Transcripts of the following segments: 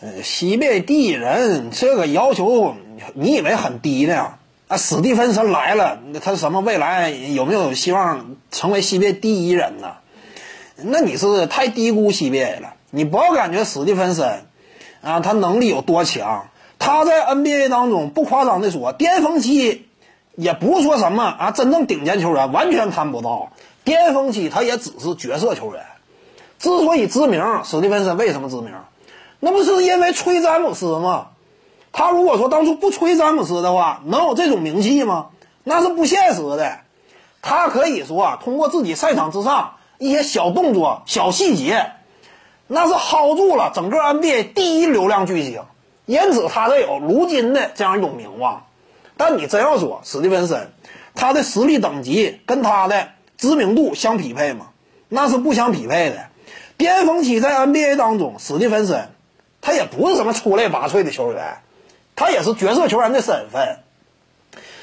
呃，西北第一人这个要求，你以为很低呢？啊，史蒂芬森来了，他什么未来有没有希望成为西北第一人呢？那你是太低估西北了。你不要感觉史蒂芬森啊，他能力有多强？他在 NBA 当中不夸张的说，巅峰期也不是说什么啊，真正顶尖球员完全谈不到。巅峰期他也只是角色球员。之所以知名，史蒂芬森为什么知名？那不是因为吹詹姆斯吗？他如果说当初不吹詹姆斯的话，能有这种名气吗？那是不现实的。他可以说啊通过自己赛场之上一些小动作、小细节，那是薅住了整个 NBA 第一流量巨星，因此他才有如今的这样一种名望。但你真要说史蒂芬森，他的实力等级跟他的知名度相匹配吗？那是不相匹配的。巅峰期在 NBA 当中，史蒂芬森他也不是什么出类拔萃的球员，他也是角色球员的身份。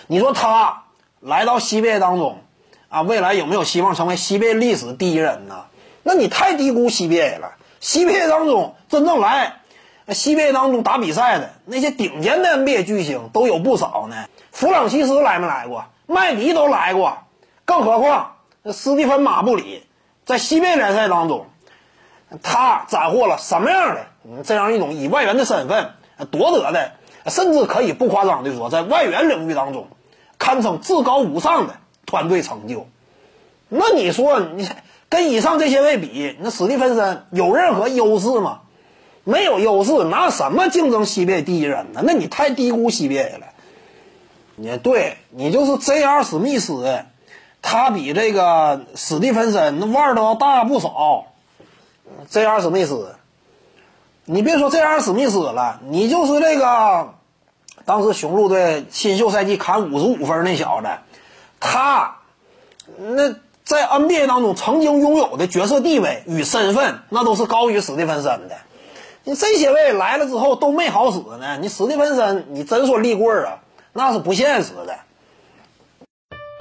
你说他来到西北当中，啊，未来有没有希望成为西北历史第一人呢？那你太低估西北了。西北当中真正来西北当中打比赛的那些顶尖的 NBA 巨星都有不少呢。弗朗西斯来没来过？麦迪都来过，更何况斯蒂芬马布里在西北联赛当中。他斩获了什么样的嗯这样一种以外援的身份夺得的，甚至可以不夸张的说，在外援领域当中，堪称至高无上的团队成就。那你说你跟以上这些位比，那史蒂芬森有任何优势吗？没有优势，拿什么竞争西北第一人呢？那你太低估西北了。你对你就是 J.R. 史密斯，他比这个史蒂芬森那腕儿都要大不少。J.R. 史密斯，你别说这样史密斯了，你就是这个当时雄鹿队新秀赛季砍五十五分那小子，他那在 NBA 当中曾经拥有的角色地位与身份，那都是高于史蒂芬森的。你这些位来了之后都没好使呢，你史蒂芬森，你真说立棍啊，那是不现实的。